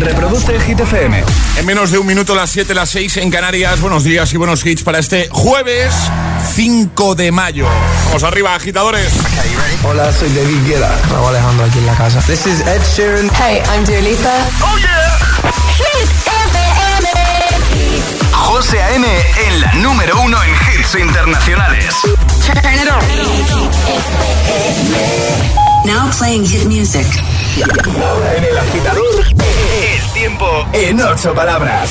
Reproduce Hit FM. En menos de un minuto, las 7, las 6 en Canarias. Buenos días y buenos hits para este jueves 5 de mayo. Vamos arriba, agitadores. Hola, soy David Guetta. Raúl Alejandro aquí en la casa. This is Ed Sheeran. Hey, I'm Dua Lipa. ¡Oh, yeah! Hit FM. José A.M. en la número uno en hits internacionales. Turn it on. Now playing hit music. En el agitador, el tiempo en ocho palabras.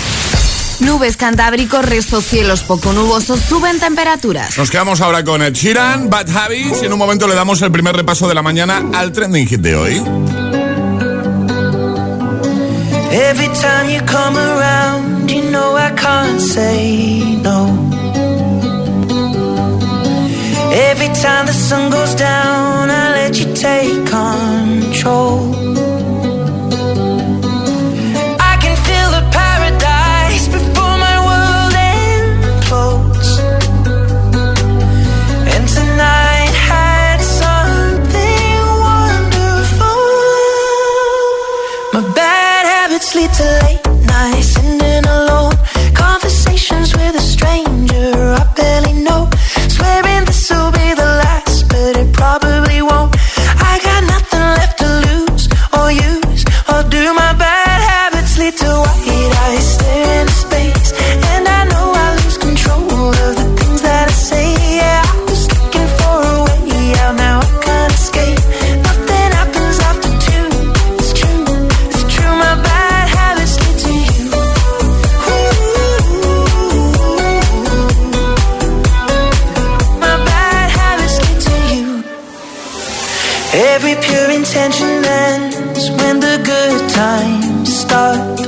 Nubes cantábricos, restos cielos poco nubosos, suben temperaturas. Nos quedamos ahora con Ed Sheeran, Bad Habits, y en un momento le damos el primer repaso de la mañana al trending hit de hoy. Every time you come around, you know I can't say no. Every time the sun goes down, I let you take control. Intention ends when the good times start.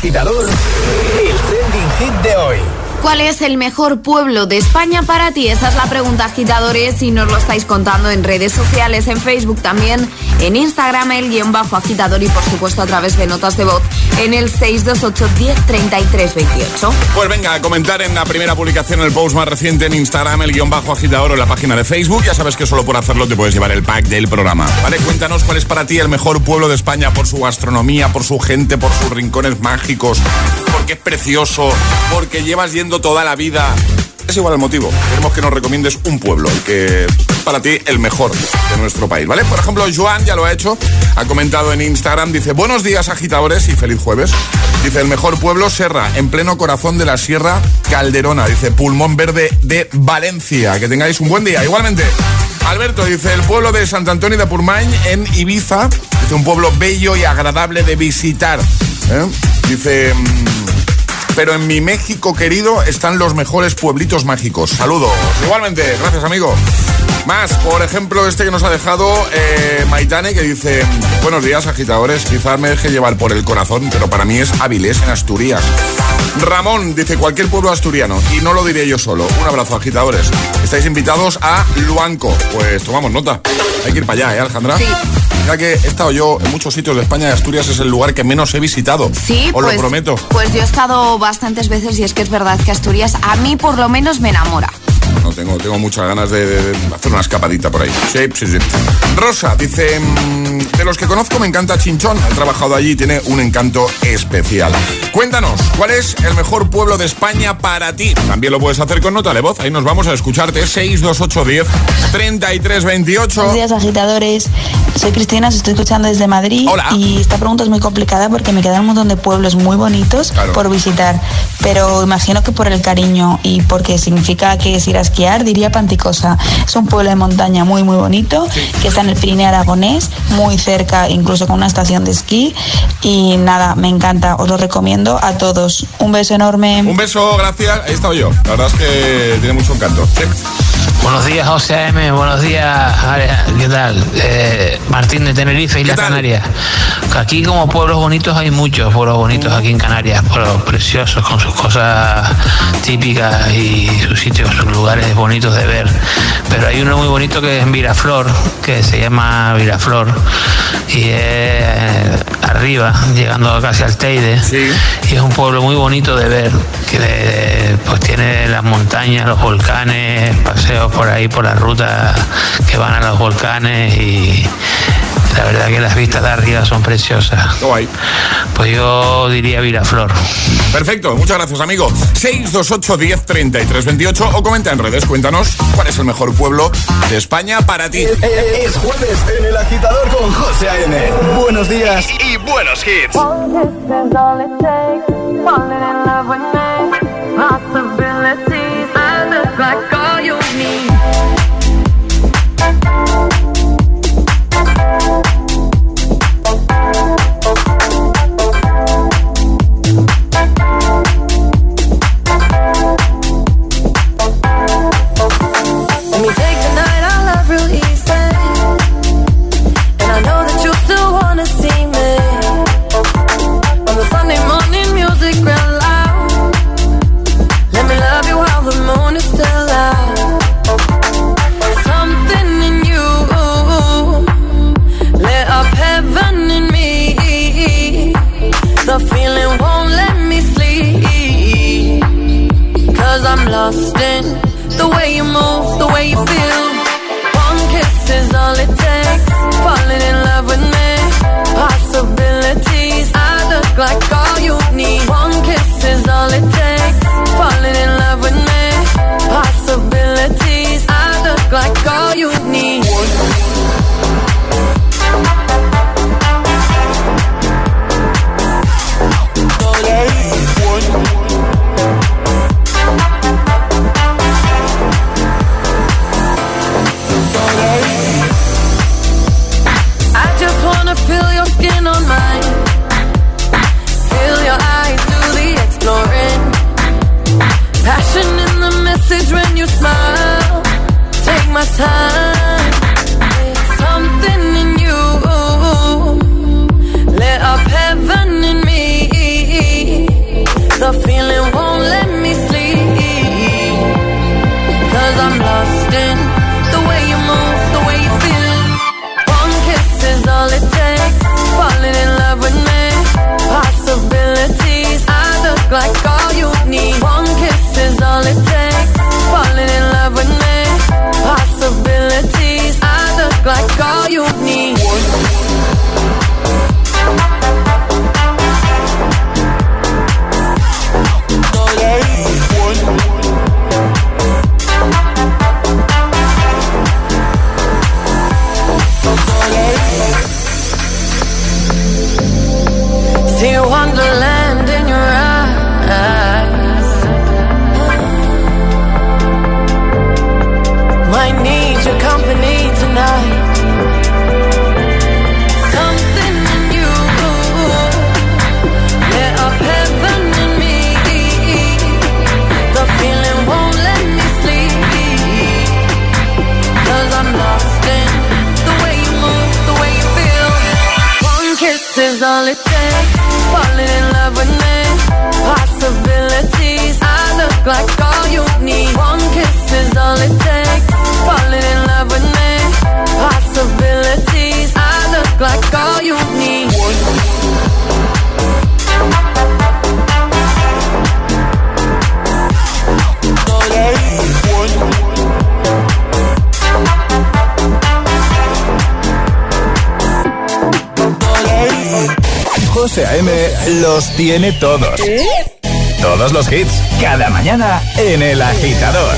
Agitador, el trending hit de hoy. ¿Cuál es el mejor pueblo de España para ti? Esa es la pregunta, agitadores, y nos lo estáis contando en redes sociales, en Facebook también, en Instagram, el guion bajo agitador y por supuesto a través de notas de voz en el 628 10 33 28. Pues venga, a comentar en la primera publicación, el post más reciente en Instagram, el guion bajo agitador o en la página de Facebook. Ya sabes que solo por hacerlo te puedes llevar el pack del programa. ¿Vale? Cuéntanos cuál es para ti el mejor pueblo de España por su gastronomía, por su gente, por sus rincones mágicos, porque es precioso, porque llevas yendo toda la vida. Es igual el motivo. Queremos que nos recomiendes un pueblo, el que para ti el mejor de nuestro país, ¿vale? Por ejemplo, Joan ya lo ha hecho, ha comentado en Instagram, dice, buenos días agitadores y feliz jueves. Dice, el mejor pueblo, Serra, en pleno corazón de la Sierra Calderona. Dice, pulmón verde de Valencia. Que tengáis un buen día. Igualmente, Alberto dice, el pueblo de Sant Antonio de Purmain en Ibiza. Dice, un pueblo bello y agradable de visitar. ¿Eh? Dice... mm, pero en mi México querido están los mejores pueblitos mágicos. Saludos. Igualmente, gracias amigo. Más, por ejemplo, este que nos ha dejado eh, Maitane, que dice, buenos días agitadores, quizás me deje llevar por el corazón, pero para mí es Avilés en Asturias. Ramón dice, cualquier pueblo asturiano, y no lo diré yo solo. Un abrazo agitadores. Estáis invitados a Luanco. Pues tomamos nota. Hay que ir para allá, ¿eh, Alejandra? Sí. Ya que he estado yo en muchos sitios de España y Asturias es el lugar que menos he visitado. Sí, Os pues, lo prometo. Pues yo he estado bastantes veces y es que es verdad que Asturias a mí por lo menos me enamora. No, tengo, tengo muchas ganas de, de- de hacer una escapadita por ahí. Sí, sí, sí. Rosa dice: mm, De los que conozco me encanta Chinchón. He trabajado allí y tiene un encanto especial. Cuéntanos, ¿cuál es el mejor pueblo de España para ti? También lo puedes hacer con nota de voz. Ahí nos vamos a escucharte. 62810 3328. Buenos días, agitadores. Soy Cristina, os estoy escuchando desde Madrid. Hola. Y esta pregunta es muy complicada porque me quedan un montón de pueblos muy bonitos Claro. por visitar. Pero imagino que por el cariño y porque significa que es ir a esquiar, diría Panticosa. Es un pueblo de montaña muy, muy bonito que está en el Pirineo Aragonés, muy cerca, incluso con una estación de esquí. Y nada, me encanta, os lo recomiendo a todos. Un beso enorme. Un beso, gracias. Ahí he estado yo. La verdad es que tiene mucho encanto. Sí. Buenos días, José A.M. Buenos días. ¿Qué tal? Eh, Martín de Tenerife, Islas tal? Canarias. Aquí como pueblos bonitos hay muchos pueblos bonitos aquí en Canarias, pueblos preciosos con sus cosas típicas y sus sitios, sus lugares bonitos de ver. Pero hay uno muy bonito que es en Viraflor, que se llama Viraflor y es arriba, llegando casi al Teide. Sí. Y es un pueblo muy bonito de ver, que pues tiene las montañas, los volcanes, paseos por ahí por las rutas que van a los volcanes y la verdad que las vistas de arriba son preciosas. Ahí. Pues yo diría Viraflor. Perfecto, muchas gracias, amigo. 628 10 33 28 o comenta en redes. Cuéntanos cuál es el mejor pueblo de España para ti. Es, es jueves en el agitador con José A.M. Buenos días y, y buenos hits. José A.M. los tiene todos. Todos los hits, cada mañana en El Agitador.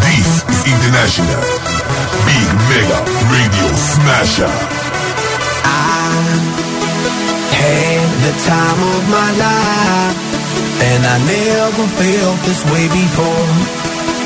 This is International Big Mega Radio Smasher. had the time of my life And I never felt this way before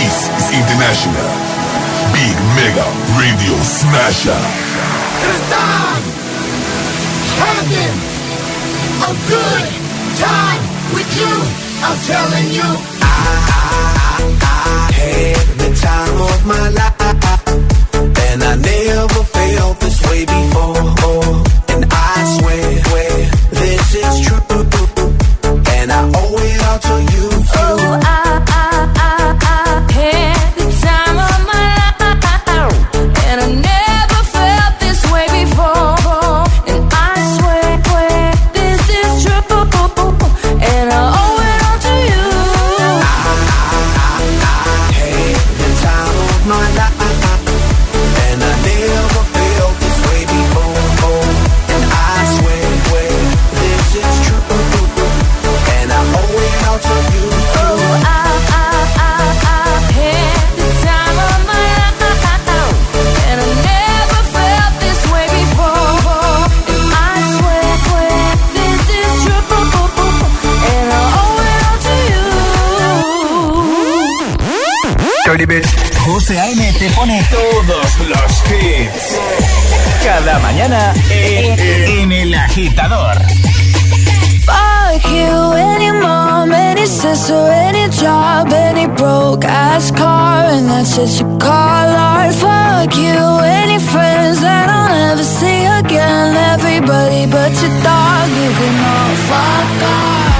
This is International Big Mega Radio Smasher. Cause I'm having a good time with you. I'm telling you. I had the time of my life And I never felt this way before Dirty bitch José A.M. te pone todos los hits. Cada mañana en, en El Agitador. Fuck you, any mom, any sister, any job, any broke ass car, and that's what you call art. Fuck you, any friends that I'll never see again. Everybody but your dog, you can all fuck off.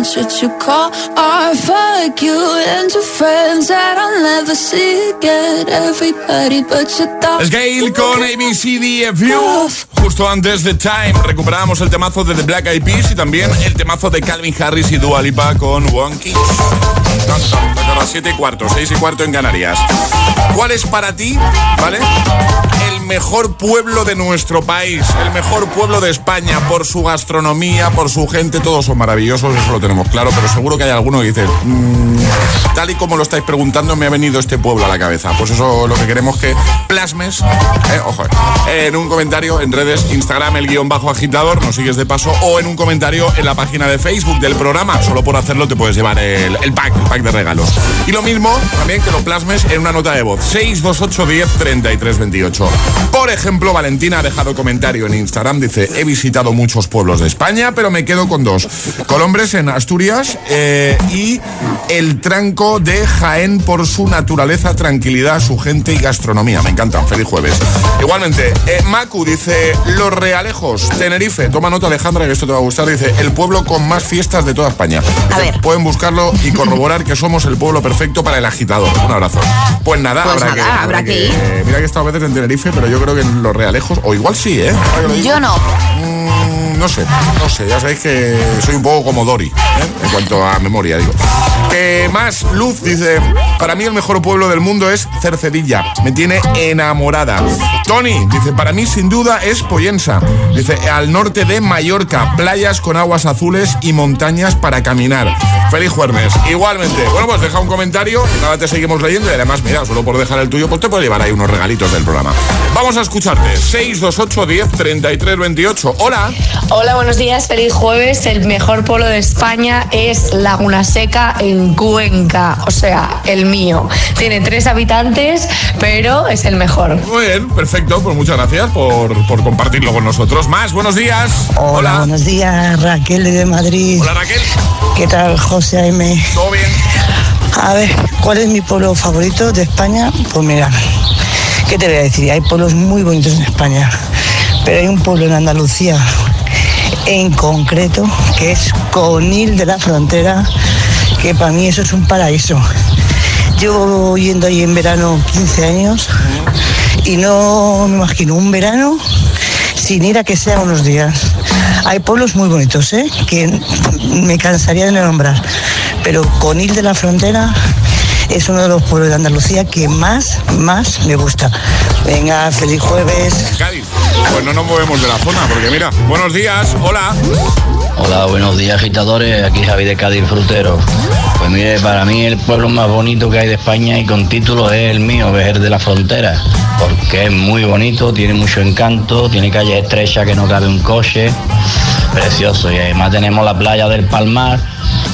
car and that's what you call art. Fuck you and your friends Es Gail con ABCDFU. Justo antes de Time recuperábamos el temazo de The Black Eyed Peas y también el temazo de Calvin Harris y Dua Lipa con One Kiss. A las 7 y cuarto, 6 y cuarto en Canarias. ¿Cuál es para ti, vale? El mejor pueblo de nuestro país, el mejor pueblo de España por su gastronomía, por su gente, todos son maravillosos, eso lo tenemos claro, pero seguro que hay alguno que dice, "Mm, tal y como lo estáis preguntando, me ha venido este pueblo a la cabeza. Pues eso lo que queremos que plasmes, eh, eh, en un comentario en redes, Instagram, el guion bajo agitador, nos sigues de paso, o en un comentario en la página de Facebook del programa. Solo por hacerlo te puedes llevar el, el pack, el pack de regalos. Y lo mismo, también que lo plasmes en una nota de voz. 628 10 33 28. Por ejemplo, Valentina ha dejado comentario en Instagram, dice, he visitado muchos pueblos de España, pero me quedo con dos. Colombres en Asturias eh, y el tranco de Jaén por su naturaleza, tranquilidad, su gente y gastronomía. Me encantan. Feliz jueves. Igualmente, eh, Macu dice, Los Realejos, Tenerife. Toma nota, Alejandra, que esto te va a gustar. Dice, el pueblo con más fiestas de toda España. A ver. Pueden buscarlo y corroborar que somos el pueblo perfecto para el agitador. Un abrazo. Pues nada, Pues habrá, nada, que, habrá que ir. Mira que he estado veces en Tenerife, pero yo creo que en Los Realejos, o igual sí, ¿eh? Que. Yo no. Mm, no sé, no sé, ya sabéis que soy un poco como Dory, ¿eh? en cuanto a memoria, digo. Que más, Luz dice, para mí el mejor pueblo del mundo es Cercedilla, me tiene enamorada. Tony dice, para mí sin duda es Poyensa, dice, al norte de Mallorca, playas con aguas azules y montañas para caminar. Feliz jueves. Igualmente, bueno, pues deja un comentario nada, te seguimos leyendo y además, mira, solo por dejar el tuyo, pues te puedo llevar ahí unos regalitos del programa. Vamos a escucharte, 628 10 33 28. Hola. Hola, buenos días, feliz jueves. El mejor pueblo de España es Laguna Seca en Cuenca, o sea, el mío. Tiene tres habitantes, pero es el mejor. Muy bien, perfecto. Pues muchas gracias por, por compartirlo con nosotros. Más, buenos días. Hola, buenos días, Raquel de Madrid. Hola, Raquel. ¿Qué tal, José M? Todo bien. A ver, ¿cuál es mi pueblo favorito de España? Pues mira, ¿qué te voy a decir? Hay pueblos muy bonitos en España, pero hay un pueblo en Andalucía en concreto que es Conil de la Frontera, que para mí eso es un paraíso. Llevo yendo ahí en verano 15 años y no me imagino un verano sin ir a que sea unos días. Hay pueblos muy bonitos, ¿eh? que me cansaría de nombrar, pero Conil de la Frontera es uno de los pueblos de Andalucía que más, más me gusta. Venga, feliz jueves. Cádiz. Pues no nos movemos de la zona, porque mira, buenos días, hola. Hola, buenos días agitadores, aquí Javi de Cádiz Frutero. Pues mire, para mí el pueblo más bonito que hay de España y con título es el mío, Vejer de la Frontera, porque es muy bonito, tiene mucho encanto, tiene calles estrechas que no cabe un coche, precioso, y además tenemos la playa del Palmar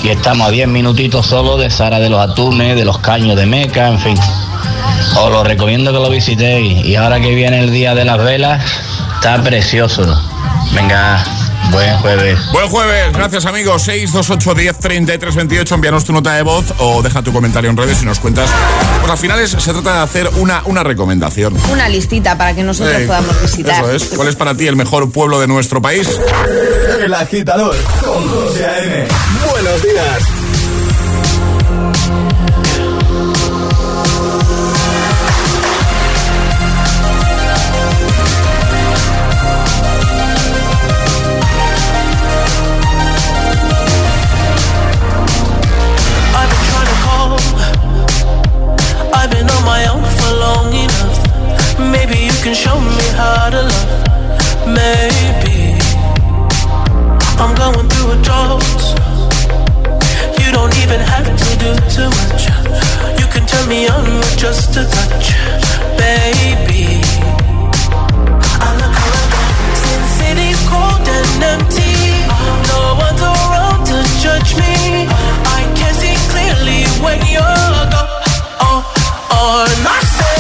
y estamos a 10 minutitos solo de Sara de los Atunes, de los Caños de Meca, en fin. Os lo recomiendo que lo visitéis y ahora que viene el día de las velas, está precioso. Venga, buen jueves. Buen jueves, gracias amigos. 628 10 33 28. Envíanos tu nota de voz o deja tu comentario en redes y nos cuentas. Pues al final es- se trata de hacer una, una recomendación. Una listita para que nosotros podamos visitar. Eso es. ¿Cuál es para ti el mejor pueblo de nuestro país? El agitador con José A.M. Buenos días. going through a drought. You don't even have to do too much. You can turn me on with just a touch, baby. I look cold and empty. No one's around to judge me. I can see clearly when you're gone. Oh, oh,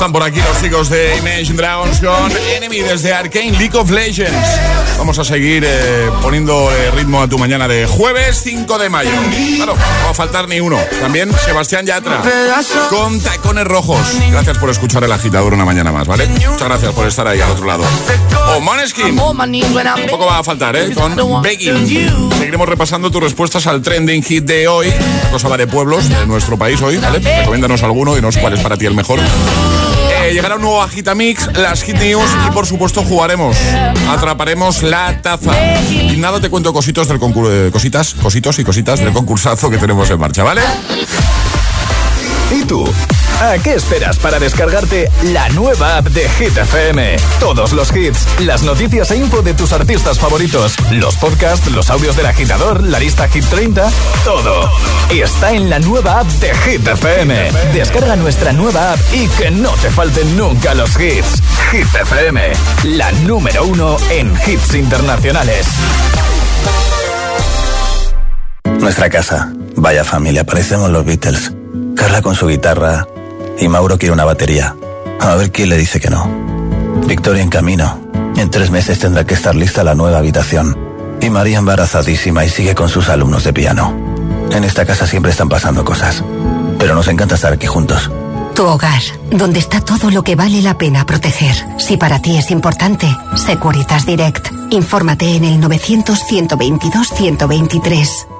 Están por aquí los chicos de Imagine Dragons con Enemy desde Arcane League of Legends. Vamos a seguir eh, poniendo eh, ritmo a tu mañana de jueves 5 de mayo. Claro, no va a faltar ni uno. También Sebastián Yatra con tacones rojos. Gracias por escuchar el agitador una mañana más, ¿vale? Muchas gracias por estar ahí al otro lado. O Moneskin. Un poco va a faltar, ¿eh? Con Begging. Seguiremos repasando tus respuestas al trending hit de hoy. La cosa va de pueblos de nuestro país hoy, ¿vale? Recomiéndanos alguno y nos cuál es para ti el mejor. Eh, llegará un nuevo Agitamix, las Hit News y por supuesto jugaremos. Atraparemos la taza. Y nada, te cuento cositos del concurso, cositas, cositos y cositas del concursazo que tenemos en marcha, ¿vale? ¿Y tú? ¿A qué esperas para descargarte la nueva app de Hit FM? Todos los hits, las noticias e info de tus artistas favoritos, los podcasts, los audios del agitador, la lista Hit 30, todo. Está en la nueva app de Hit FM. Descarga nuestra nueva app y que no te falten nunca los hits. Hit FM, la número uno en hits internacionales. Nuestra casa. Vaya familia, parecemos los Beatles. Carla con su guitarra y Mauro quiere una batería. A ver quién le dice que no. Victoria en camino. En tres meses tendrá que estar lista la nueva habitación. Y María embarazadísima y sigue con sus alumnos de piano. En esta casa siempre están pasando cosas. Pero nos encanta estar aquí juntos. Tu hogar, donde está todo lo que vale la pena proteger. Si para ti es importante, Securitas Direct. Infórmate en el 900-122-123.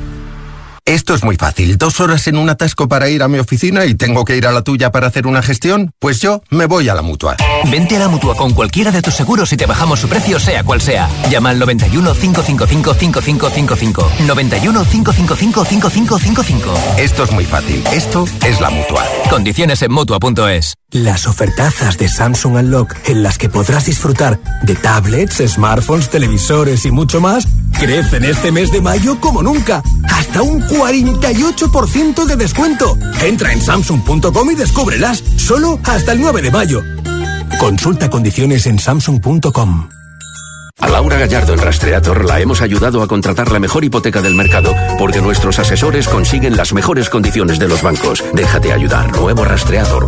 Esto es muy fácil. Dos horas en un atasco para ir a mi oficina y tengo que ir a la tuya para hacer una gestión. Pues yo me voy a la mutua. Vente a la mutua con cualquiera de tus seguros y te bajamos su precio, sea cual sea. Llama al 91 555 5555. 91 555 5555. Esto es muy fácil. Esto es la mutua. Condiciones en mutua.es. Las ofertazas de Samsung Unlock en las que podrás disfrutar de tablets, smartphones, televisores y mucho más Crecen este mes de mayo como nunca. Hasta un 48% de descuento. Entra en samsung.com y descúbrelas. Solo hasta el 9 de mayo. Consulta condiciones en samsung.com. A Laura Gallardo en Rastreator la hemos ayudado a contratar la mejor hipoteca del mercado porque nuestros asesores consiguen las mejores condiciones de los bancos. Déjate ayudar. Nuevo Rastreator.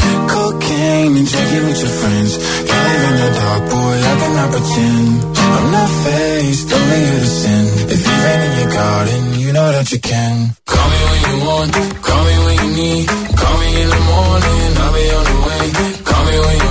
Cocaine and drinking with your friends. Can't live in the dark, boy, I cannot pretend. I'm not faced, only here to sin. If you rain in your garden, you know that you can. Call me when you want, call me when you need. Call me in the morning, I'll be on the way. Call me when you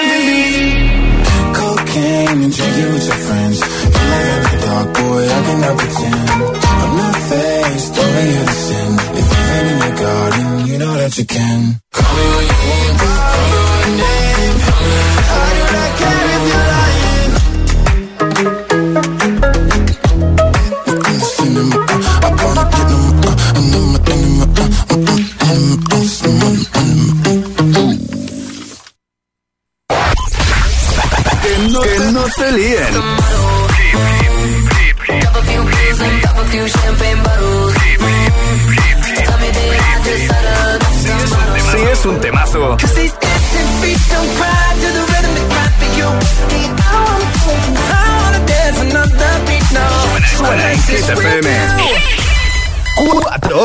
And drinking with your friends. Live in the dark, boy, I cannot pretend. I'm not faced, only here to sin. If you rain in your garden, you know that you can. Call me when you want, call me by name.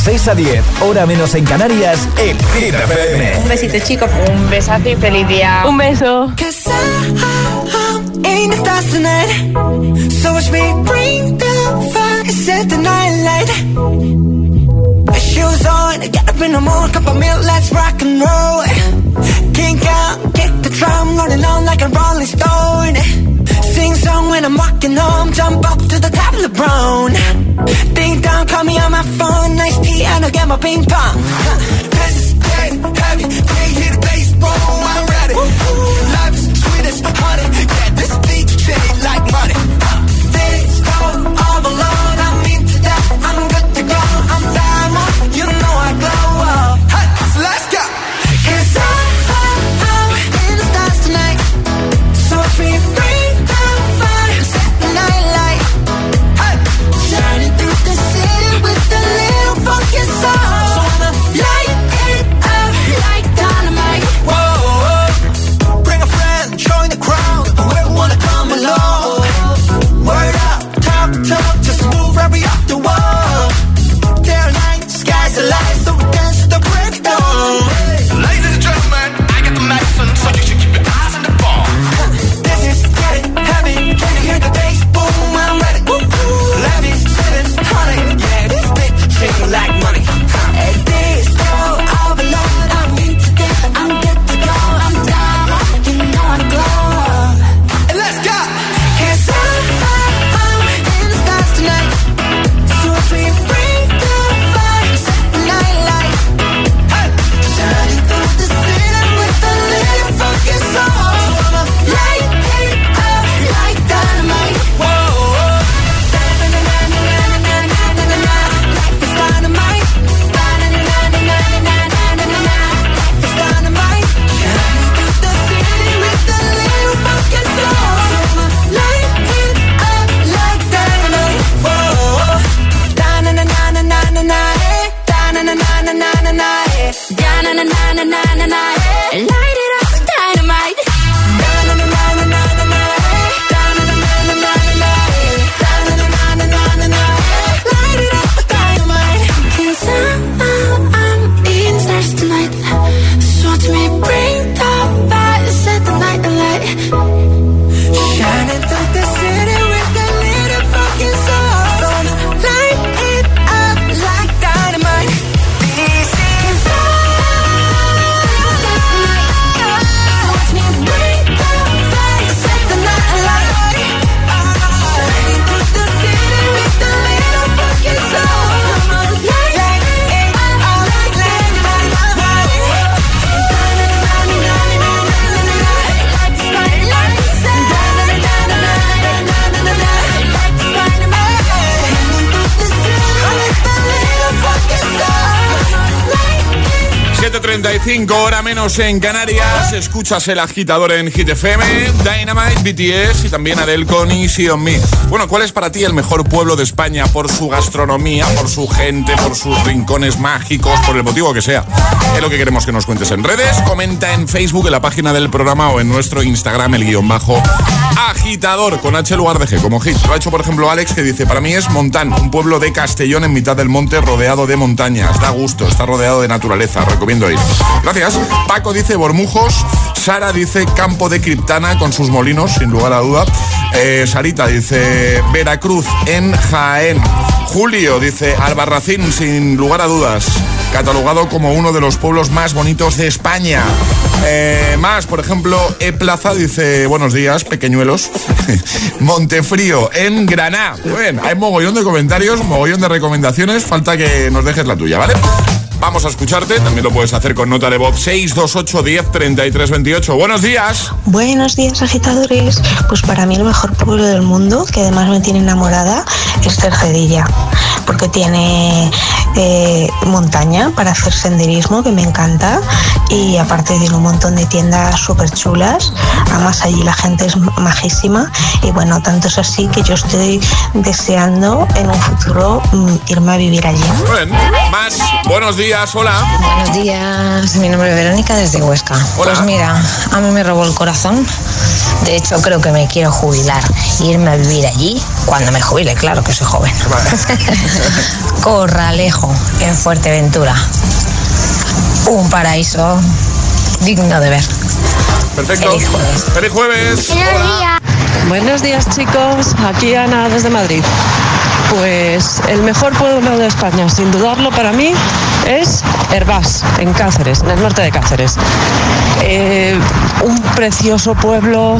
De 6 a 10, hora menos en Canarias, en Hit FM. Un besito, chicos. Un besazo y feliz día. Un beso. in the stars tonight. So watch me bring the fire, set the night light. Shoes on, get up in the morning, cup of milk, let's rock and roll. Kink out, kick the drum, rolling on like a rolling stone. Sing song when I'm walking home, jump up to the top of the brown. Dong, call me on my phone, nice tea, and I'll get my ping pong. This is getting heavy, can't hear the bass, I'm ready. Life is sweet as honey, 7.35, hora menos en Canarias. Escuchas el agitador en Hit FM, Dynamite, BTS y también Adele con Easy on Me. Bueno, ¿cuál es para ti el mejor pueblo de España por su gastronomía, por su gente, por sus rincones mágicos, por el motivo que sea? Es lo que queremos que nos cuentes en redes. Comenta en Facebook, en la página del programa o en nuestro Instagram, el guion bajo agitador con H lugar de G, como hit. Lo ha hecho, por ejemplo, Alex, que dice: Para mí es Montán, un pueblo de Castellón en mitad del monte, rodeado de montañas. Da gusto, está rodeado de naturaleza. Recomiendo ir. Gracias. Paco dice Bormujos. Sara dice Campo de Criptana con sus molinos, sin lugar a duda. Eh, Sarita dice Veracruz en Jaén. Julio dice Albarracín, sin lugar a dudas. Catalogado como uno de los pueblos más bonitos de España. Eh, más, por ejemplo, E Plaza dice buenos días, pequeñuelos. Montefrío en Granada. Bueno, hay mogollón de comentarios, mogollón de recomendaciones. Falta que nos dejes la tuya, ¿vale? Vamos a escucharte, también lo puedes hacer con nota de voz 628 10 33 28. Buenos días. Buenos días, agitadores. Pues para mí el mejor pueblo del mundo, que además me tiene enamorada, es Cercedilla, porque tiene eh, montaña para hacer senderismo, que me encanta. Y aparte tiene un montón de tiendas súper chulas. Además allí la gente es majísima. Y bueno, tanto es así que yo estoy deseando en un futuro mm, irme a vivir allí. Bueno, más, buenos días, hola. Buenos días, mi nombre es Verónica desde Huesca. Pues mira, a mí me robó el corazón. De hecho, creo que me quiero jubilar e irme a vivir allí cuando me jubile, claro que soy joven. Corralejo, en Fuerteventura. Un paraíso digno de ver. Perfecto. Feliz jueves. Feliz jueves. Hola. Buenos días chicos, aquí Ana desde Madrid. Pues el mejor pueblo de España, sin dudarlo para mí, es Herbás, en Cáceres, en el norte de Cáceres. Eh, un precioso pueblo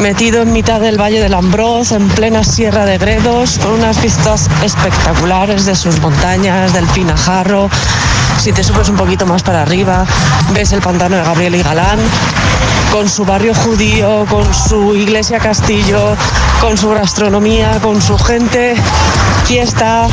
metido en mitad del Valle del Ambroz, en plena Sierra de Gredos, con unas vistas espectaculares de sus montañas, del Pinajarro. Si te subes un poquito más para arriba, ves el pantano de Gabriel y Galán, con su barrio judío, con su iglesia castillo, con su gastronomía, con su gente, fiesta,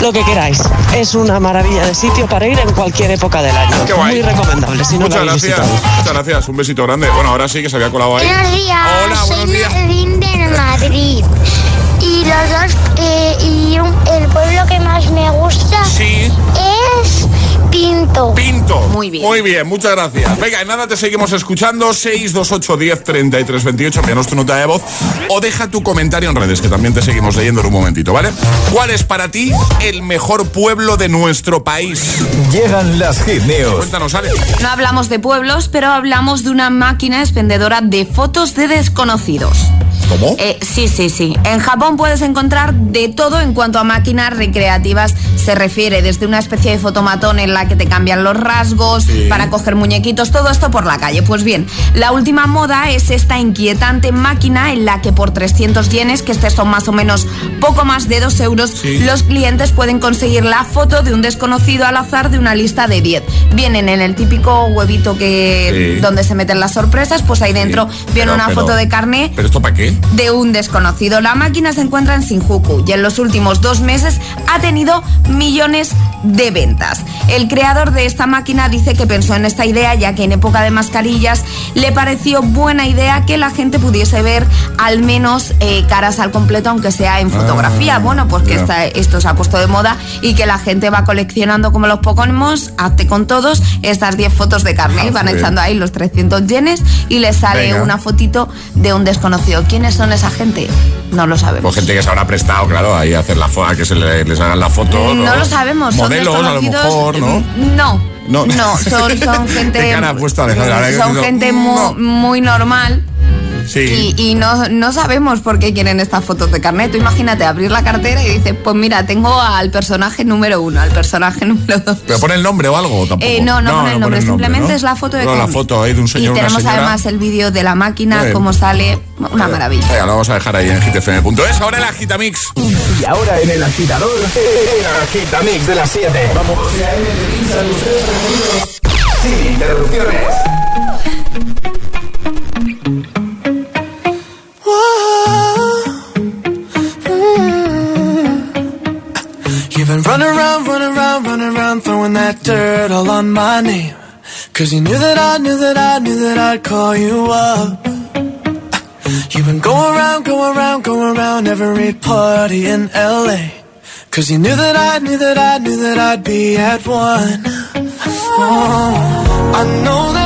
lo que queráis. Es una maravilla de sitio para ir en cualquier época del año. Qué guay. Muy recomendable. Si no lo Muchas gracias. visitado. Muchas gracias. Un besito grande. Bueno, ahora sí que se había colado ahí. Buenos días, Hola, buenos soy días. De Madrid. Y los dos, eh, y un- el pueblo que más me gusta es Pinto. Pinto. Muy bien. Muy bien, muchas gracias. Venga, en nada te seguimos escuchando. 628 10 33 28. Envíanos tu nota de voz o deja tu comentario en redes, que también te seguimos leyendo en un momentito, ¿vale? ¿Cuál es para ti el mejor pueblo de nuestro país? Llegan las hit. Cuéntanos, Ale. No hablamos de pueblos, pero hablamos de una máquina expendedora de fotos de desconocidos. ¿Cómo? Eh, sí, sí, sí. En Japón puedes encontrar de todo en cuanto a máquinas recreativas se refiere, desde una especie de fotomatón en la que te cambian los rasgos Sí. para coger muñequitos, todo esto por la calle. Pues bien, la última moda es esta inquietante máquina en la que por 300 yenes, que estos son más o menos poco más de 2 euros, los clientes pueden conseguir la foto de un desconocido al azar de una lista de 10. Vienen en el típico huevito que Sí. donde se meten las sorpresas, pues ahí dentro viene una pero- foto de carne ¿Pero esto para qué? De un desconocido. La máquina se encuentra en Shinjuku y en los últimos dos meses ha tenido millones de ventas. El creador de esta máquina dice que pensó en esta idea ya que en época de mascarillas le pareció buena idea que la gente pudiese ver al menos eh, caras al completo, aunque sea en fotografía. Ah, bueno, pues que ya. esta- esto se ha puesto de moda y que la gente va coleccionando como los Pokémon, hazte con todos estas 10 fotos de carne. Ah, Van echando ahí los 300 yenes y les sale Venga. una fotito de un desconocido. ¿Quiénes son esa gente? No lo sabemos. Pues gente que se habrá prestado, claro, ahí a hacer la foto, a que se le- les hagan la foto. No lo sabemos, son Modelos, a lo mejor, ¿no? No. No. No, son, son gente. Qué cara ha puesto Alejandra, ahora que son digo, gente mu- muy, normal. Sí. Y, y no, no sabemos por qué quieren estas fotos de carnet. Tú imagínate abrir la cartera y dices, pues mira, tengo al personaje número uno, al personaje número dos. ¿Pero pone el nombre o algo? Tampoco? Eh, no, no, pone el nombre, simplemente ¿no? es la foto de No, la carnet. foto ahí de un señor Y una tenemos señora. además el vídeo de la máquina, Bien. cómo sale. Una maravilla. Venga, lo vamos a dejar ahí en gtfm.es. Ahora el agitamix. Y ahora en el agitador, el agitamix de las 7. Vamos. Sin interrupciones. Been running around, running around, running around, throwing that dirt all on my name. Cause you knew that I knew that I knew that I'd call you up. You've been going around, going around, going around every party in LA. Cause you knew that I knew that I knew that I'd be at one. Oh, I know that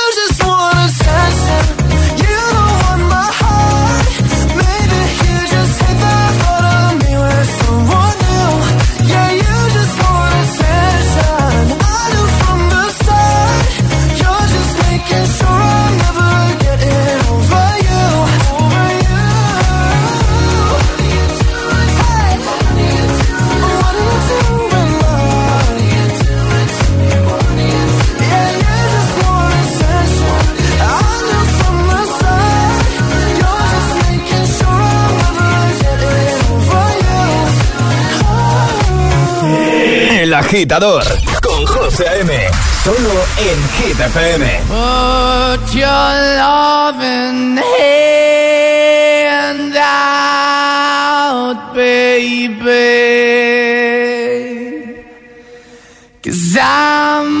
agitador con José A.M. Solo en Hit FM. Put your loving hand out, baby. Cause I'm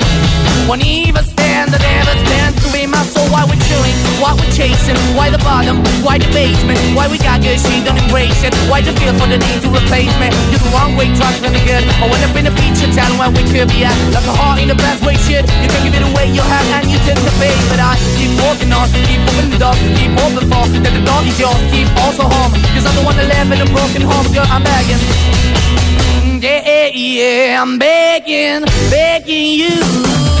Won't even stand, I never stand to be my soul. Why we're chilling, why we're chasing, why the bottom, why the basement, why we got good, she don't embrace it. Why the feel for the need to replace me? You're the wrong way, trying to good. I went up in a feature town where we could be at. Like a heart in the best way, shit. You can give it away, you have, and you tend to pay. But I keep walking on, keep moving the door, keep open for that the door is yours, keep also home. Cause I'm the one that live in a broken home, girl, I'm begging. Yeah, yeah, I'm begging, begging you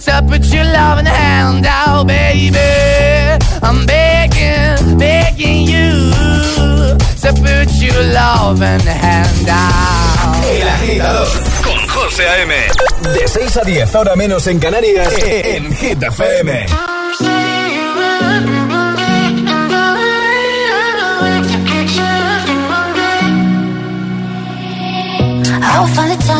So put your loving hand out, baby. I'm begging, begging you. So put your loving hand out. El agitador con José A.M. De 6 a 10, ahora menos en Canarias, en Hit FM. I'll find the time,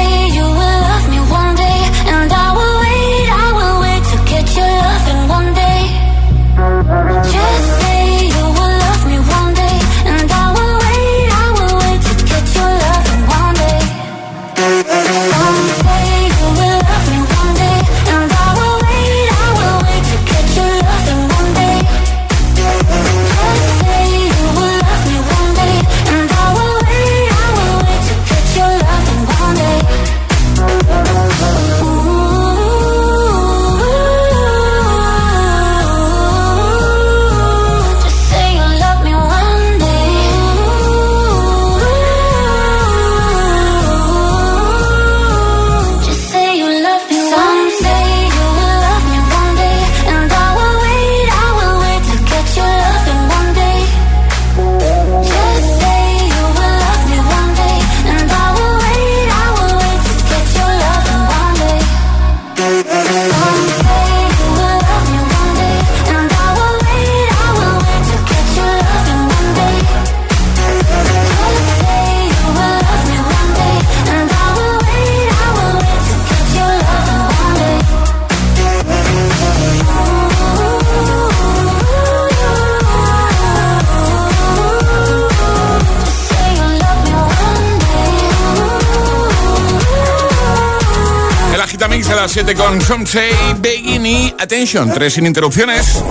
las 7 con Some Say, Begging y Attention. Tres sin interrupciones.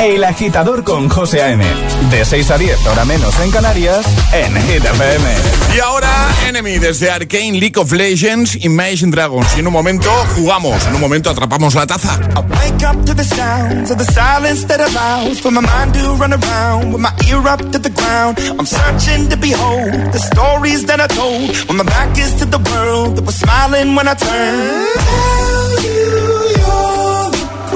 El agitador con José A.M. De 6 a 10, hora menos en Canarias, en Hit FM. Y ahora Enemy desde Arcane League of Legends Imagine Dragons. Y en un momento jugamos, en un momento atrapamos la taza. Wake up to the sounds of the silence that allows for my mind to run around with my ear up to the ground. I'm searching to behold the stories that I told when my back is to the world that was smiling when I turned.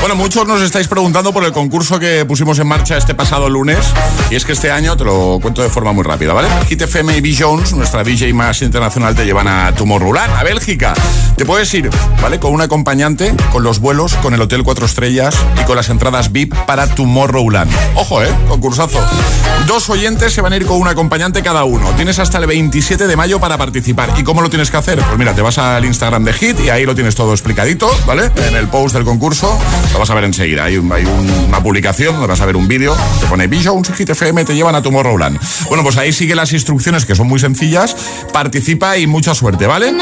Bueno, muchos nos estáis preguntando por el concurso que pusimos en marcha este pasado lunes. Y es que este año, te lo cuento de forma muy rápida, ¿vale? Hit FM y B. Jones, nuestra DJ más internacional, te llevan a Tomorrowland, a Bélgica. Te puedes ir, ¿vale? Con un acompañante, con los vuelos, con el Hotel 4 Estrellas y con las entradas VIP para Tomorrowland. Ojo, ¿eh? Concursazo. Dos oyentes se van a ir con un acompañante cada uno. Tienes hasta el 27 de mayo para participar. ¿Y cómo lo tienes que hacer? Pues mira, te vas al Instagram de Hit y ahí lo tienes todo explicadito, ¿vale? En el post del concurso lo vas a ver enseguida. Hay, hay una publicación donde vas a ver un vídeo, te pone Jones y Hit FM, te llevan a Tomorrowland. Bueno, pues ahí sigue las instrucciones que son muy sencillas. Participa y mucha suerte, ¿vale?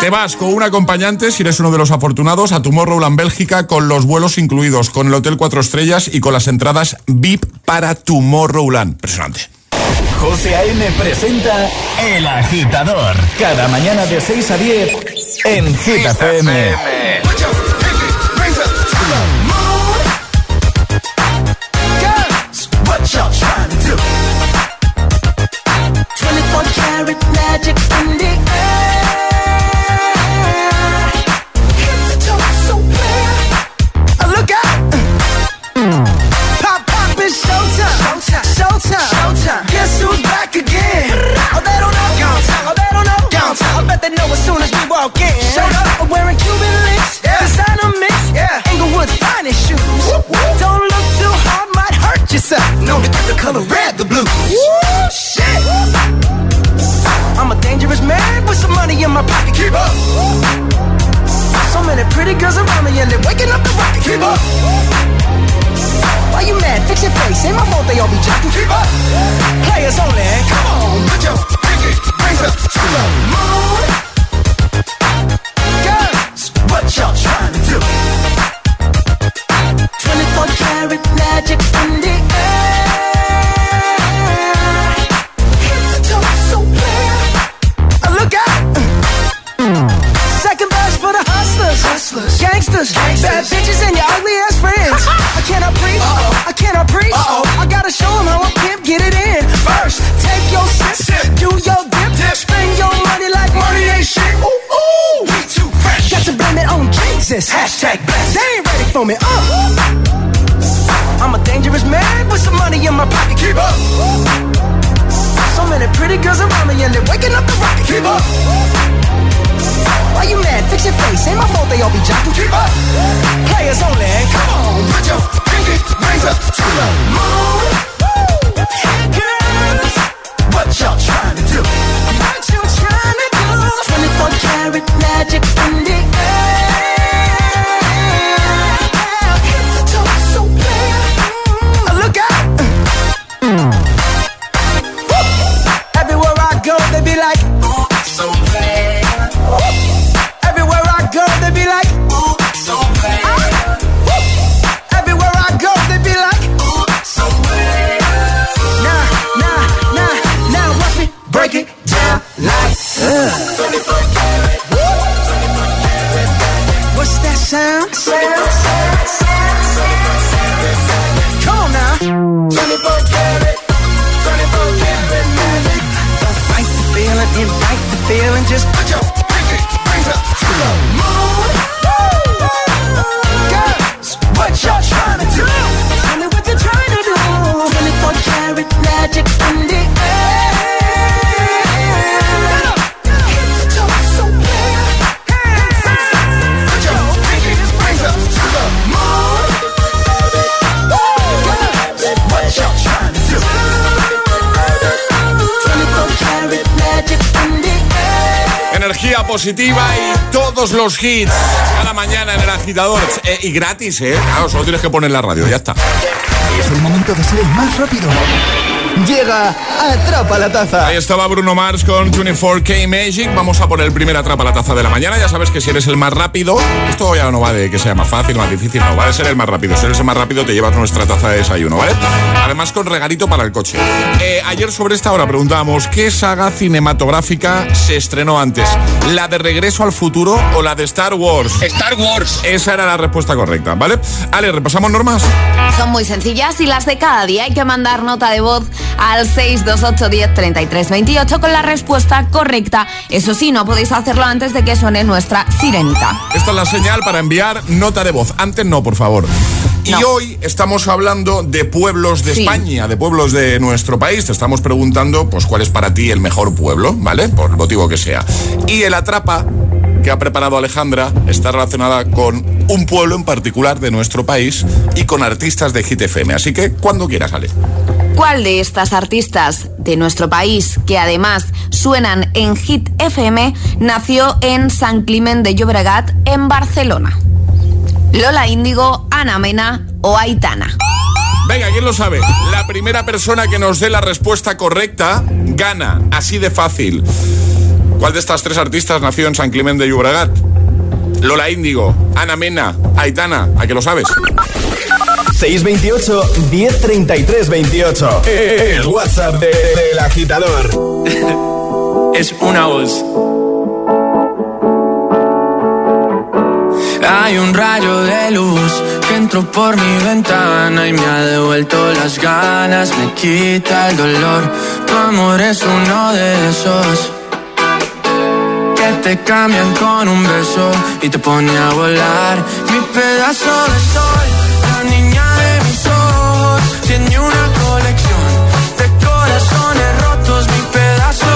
Te vas con un acompañante, si eres uno de los afortunados, a Tomorrowland Bélgica con los vuelos incluidos, con el Hotel 4 Estrellas y con las entradas VIP para Tomorrowland. Impresionante. José A.M. presenta El Agitador. Cada mañana de 6 a 10 en Hit magic in positiva y todos los hits cada mañana en el agitador. Eh, y gratis, ¿eh? Claro, solo tienes que poner la radio, ya está. Es el momento de ser el más rápido. Llega Atrapa la Taza. Ahí estaba Bruno Mars con 24K Magic. Vamos a por el primer Atrapa la Taza de la mañana. Ya sabes que si eres el más rápido, esto ya no va de que sea más fácil, más difícil, no, va de ser el más rápido. Si eres el más rápido, te llevas nuestra taza de desayuno, ¿vale? Además, con regalito para el coche. Eh, ayer sobre esta hora preguntábamos: ¿qué saga cinematográfica se estrenó antes? ¿La de Regreso al Futuro o la de Star Wars? Star Wars. Esa era la respuesta correcta, ¿vale? Ale, repasamos normas. Son muy sencillas y las de cada día. Hay que mandar nota de voz al 628 10 33 28 con la respuesta correcta. Eso sí, no podéis hacerlo antes de que suene nuestra sirenita. Esta es la señal para enviar nota de voz. Antes no, por favor. Y hoy estamos hablando de pueblos de España, de pueblos de nuestro país. Te estamos preguntando, pues, cuál es para ti el mejor pueblo, ¿vale? Por el motivo que sea. Y el atrapa que ha preparado Alejandra está relacionada con un pueblo en particular de nuestro país y con artistas de Hit FM. Así que cuando quieras, Ale. ¿Cuál de estas artistas de nuestro país, que además suenan en Hit FM, nació en San Climent de Llobregat, en Barcelona? Lola Índigo, Ana Mena o Aitana. Venga, ¿quién lo sabe? La primera persona que nos dé la respuesta correcta gana, así de fácil. ¿Cuál de estas tres artistas nació en San Clemente de Llobregat? Lola Índigo, Ana Mena, Aitana, ¿a qué lo sabes? 628 1033 28. El WhatsApp del agitador. es una voz. Hay un rayo de luz que entró por mi ventana y me ha devuelto las ganas, me quita el dolor. Tu amor es uno de esos que te cambian con un beso y te pone a volar. Mi pedazo de sol, la niña de mis ojos, tiene una colección de corazones rotos. Mi pedazo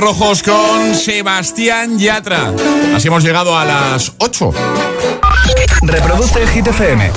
Rojos con Sebastián Yatra. Así hemos llegado a las 8. Reproduce el.